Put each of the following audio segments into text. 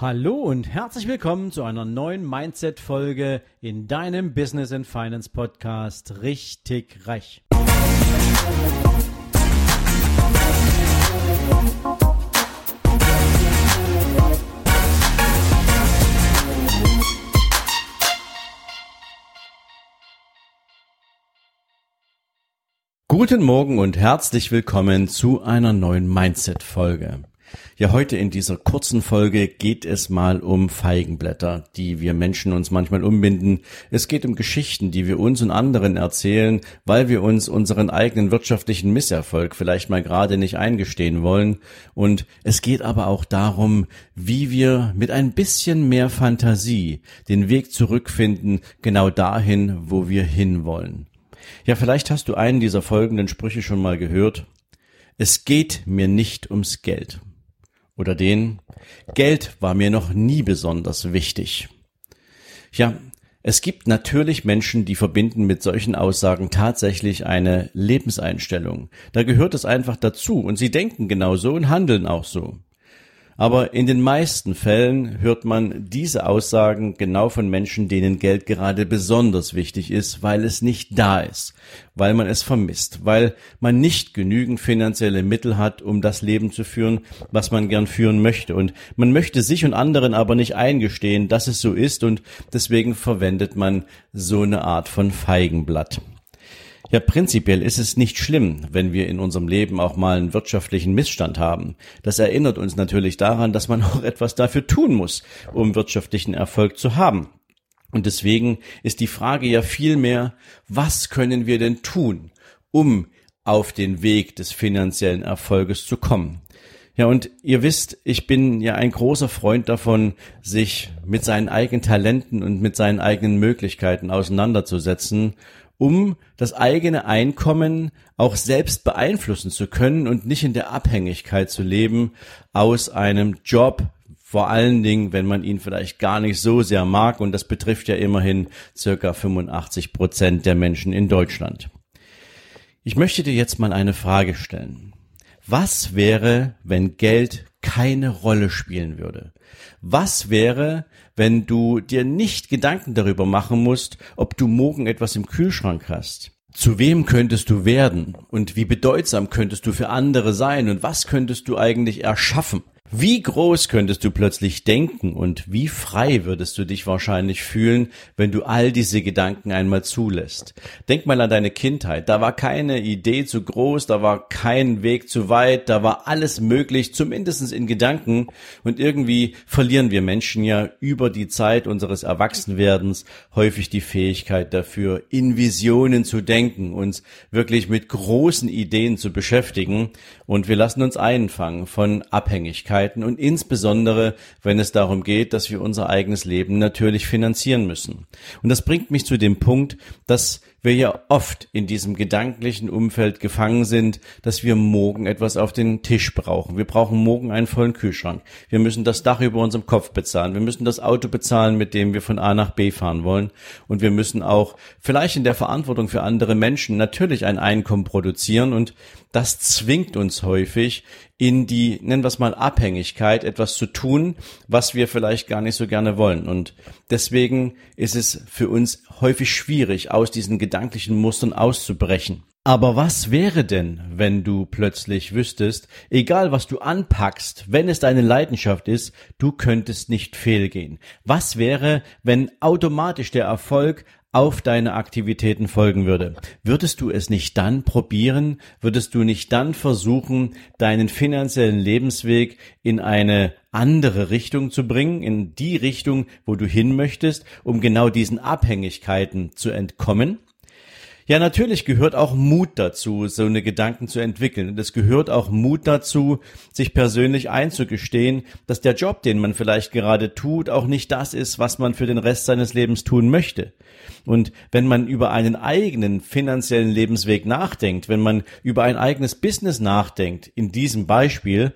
Hallo und herzlich willkommen zu einer neuen Mindset-Folge in deinem Business and Finance Podcast Richtig Reich. Guten Morgen und herzlich willkommen zu einer neuen Mindset-Folge. Ja, heute in dieser kurzen Folge geht es mal um Feigenblätter, die wir Menschen uns manchmal umbinden. Es geht um Geschichten, die wir uns und anderen erzählen, weil wir uns unseren eigenen wirtschaftlichen Misserfolg vielleicht mal gerade nicht eingestehen wollen. Und es geht aber auch darum, wie wir mit ein bisschen mehr Fantasie den Weg zurückfinden, genau dahin, wo wir hinwollen. Ja, vielleicht hast du einen dieser folgenden Sprüche schon mal gehört. Es geht mir nicht ums Geld. Oder den Geld war mir noch nie besonders wichtig. Ja, es gibt natürlich Menschen, die verbinden mit solchen Aussagen tatsächlich eine Lebenseinstellung. Da gehört es einfach dazu und sie denken genauso und handeln auch so. Aber in den meisten Fällen hört man diese Aussagen genau von Menschen, denen Geld gerade besonders wichtig ist, weil es nicht da ist, weil man es vermisst, weil man nicht genügend finanzielle Mittel hat, um das Leben zu führen, was man gern führen möchte. Und man möchte sich und anderen aber nicht eingestehen, dass es so ist und deswegen verwendet man so eine Art von Feigenblatt. Ja, prinzipiell ist es nicht schlimm, wenn wir in unserem Leben auch mal einen wirtschaftlichen Missstand haben. Das erinnert uns natürlich daran, dass man auch etwas dafür tun muss, um wirtschaftlichen Erfolg zu haben. Und deswegen ist die Frage ja vielmehr, was können wir denn tun, um auf den Weg des finanziellen Erfolges zu kommen? Ja, und ihr wisst, ich bin ja ein großer Freund davon, sich mit seinen eigenen Talenten und mit seinen eigenen Möglichkeiten auseinanderzusetzen um das eigene Einkommen auch selbst beeinflussen zu können und nicht in der Abhängigkeit zu leben aus einem Job, vor allen Dingen, wenn man ihn vielleicht gar nicht so sehr mag, und das betrifft ja immerhin circa 85 Prozent der Menschen in Deutschland. Ich möchte dir jetzt mal eine Frage stellen. Was wäre, wenn Geld keine Rolle spielen würde? Was wäre, wenn du dir nicht Gedanken darüber machen musst, ob du morgen etwas im Kühlschrank hast? Zu wem könntest du werden und wie bedeutsam könntest du für andere sein und was könntest du eigentlich erschaffen? Wie groß könntest du plötzlich denken und wie frei würdest du dich wahrscheinlich fühlen, wenn du all diese Gedanken einmal zulässt? Denk mal an deine Kindheit. Da war keine Idee zu groß, da war kein Weg zu weit, da war alles möglich, zumindest in Gedanken. Und irgendwie verlieren wir Menschen ja über die Zeit unseres Erwachsenwerdens häufig die Fähigkeit dafür, in Visionen zu denken, uns wirklich mit großen Ideen zu beschäftigen. Und wir lassen uns einfangen von Abhängigkeit Möglichkeiten und insbesondere, wenn es darum geht, dass wir unser eigenes Leben natürlich finanzieren müssen. Und das bringt mich zu dem Punkt, dass wir ja oft in diesem gedanklichen Umfeld gefangen sind, dass wir morgen etwas auf den Tisch brauchen. Wir brauchen morgen einen vollen Kühlschrank. Wir müssen das Dach über unserem Kopf bezahlen. Wir müssen das Auto bezahlen, mit dem wir von A nach B fahren wollen. Und wir müssen auch vielleicht in der Verantwortung für andere Menschen natürlich ein Einkommen produzieren. Und das zwingt uns häufig in die, nennen wir es mal, Abhängigkeit, etwas zu tun, was wir vielleicht gar nicht so gerne wollen. Und deswegen ist es für uns häufig schwierig, aus diesen gedanklichen Mustern auszubrechen. Aber was wäre denn, wenn du plötzlich wüsstest, egal was du anpackst, wenn es deine Leidenschaft ist, du könntest nicht fehlgehen? Was wäre, wenn automatisch der Erfolg auf deine Aktivitäten folgen würde. Würdest du es nicht dann probieren? Würdest du nicht dann versuchen, deinen finanziellen Lebensweg in eine andere Richtung zu bringen, in die Richtung, wo du hin möchtest, um genau diesen Abhängigkeiten zu entkommen? Ja, natürlich gehört auch Mut dazu, so eine Gedanken zu entwickeln. Und es gehört auch Mut dazu, sich persönlich einzugestehen, dass der Job, den man vielleicht gerade tut, auch nicht das ist, was man für den Rest seines Lebens tun möchte. Und wenn man über einen eigenen finanziellen Lebensweg nachdenkt, wenn man über ein eigenes Business nachdenkt, in diesem Beispiel,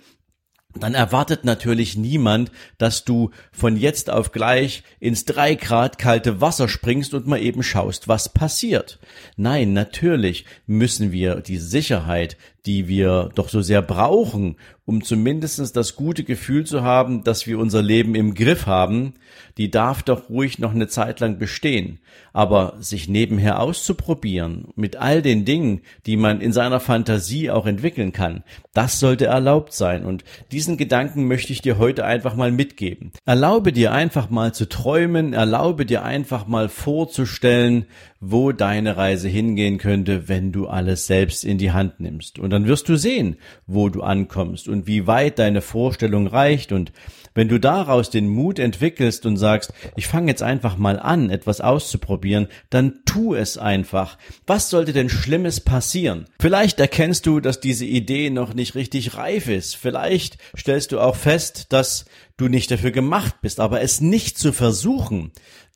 dann erwartet natürlich niemand, dass du von jetzt auf gleich ins drei Grad kalte Wasser springst und mal eben schaust, was passiert. Nein, natürlich müssen wir die Sicherheit, die wir doch so sehr brauchen, um zumindestens das gute Gefühl zu haben, dass wir unser Leben im Griff haben, die darf doch ruhig noch eine Zeit lang bestehen. Aber sich nebenher auszuprobieren, mit all den Dingen, die man in seiner Fantasie auch entwickeln kann, das sollte erlaubt sein. Und diesen Gedanken möchte ich dir heute einfach mal mitgeben. Erlaube dir einfach mal zu träumen, erlaube dir einfach mal vorzustellen, wo deine Reise hingehen könnte, wenn du alles selbst in die Hand nimmst. Und dann wirst du sehen, wo du ankommst und wie weit deine Vorstellung reicht. Und wenn du daraus den Mut entwickelst und sagst, ich fange jetzt einfach mal an, etwas auszuprobieren, dann tu es einfach. Was sollte denn Schlimmes passieren? Vielleicht erkennst du, dass diese Idee noch nicht richtig reif ist. Vielleicht stellst du auch fest, dass du nicht dafür gemacht bist, aber es nicht zu versuchen,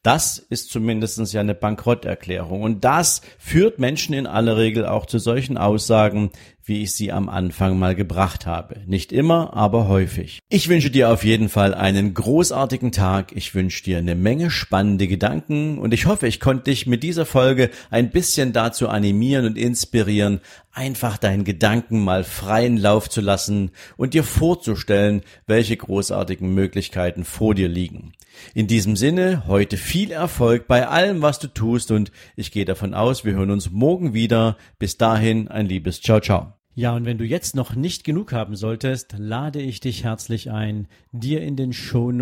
das ist zumindestens ja eine Bankrotterklärung. Und das führt Menschen in aller Regel auch zu solchen Aussagen, wie ich sie am Anfang mal gebracht habe. Nicht immer, aber häufig. Ich wünsche dir auf jeden Fall einen großartigen Tag. Ich wünsche dir eine Menge spannende Gedanken und ich hoffe, ich konnte dich mit dieser Folge ein bisschen dazu animieren und inspirieren, einfach deinen Gedanken mal freien Lauf zu lassen und dir vorzustellen, welche großartigen Möglichkeiten vor dir liegen. In diesem Sinne, heute viel Erfolg bei allem, was du tust und ich gehe davon aus, wir hören uns morgen wieder. Bis dahin ein liebes Ciao, ciao. Ja, und wenn du jetzt noch nicht genug haben solltest, lade ich dich herzlich ein, dir in den Show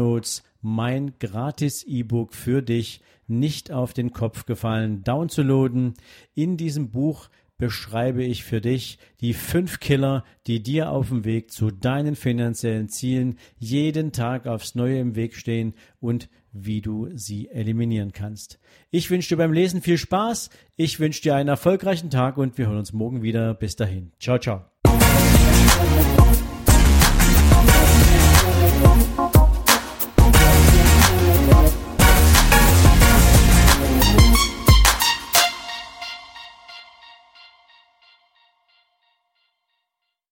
mein gratis E-Book für dich nicht auf den Kopf gefallen downzuladen. In diesem Buch beschreibe ich für dich die fünf Killer, die dir auf dem Weg zu deinen finanziellen Zielen jeden Tag aufs Neue im Weg stehen und wie du sie eliminieren kannst. Ich wünsche dir beim Lesen viel Spaß, ich wünsche dir einen erfolgreichen Tag und wir hören uns morgen wieder. Bis dahin. Ciao, ciao.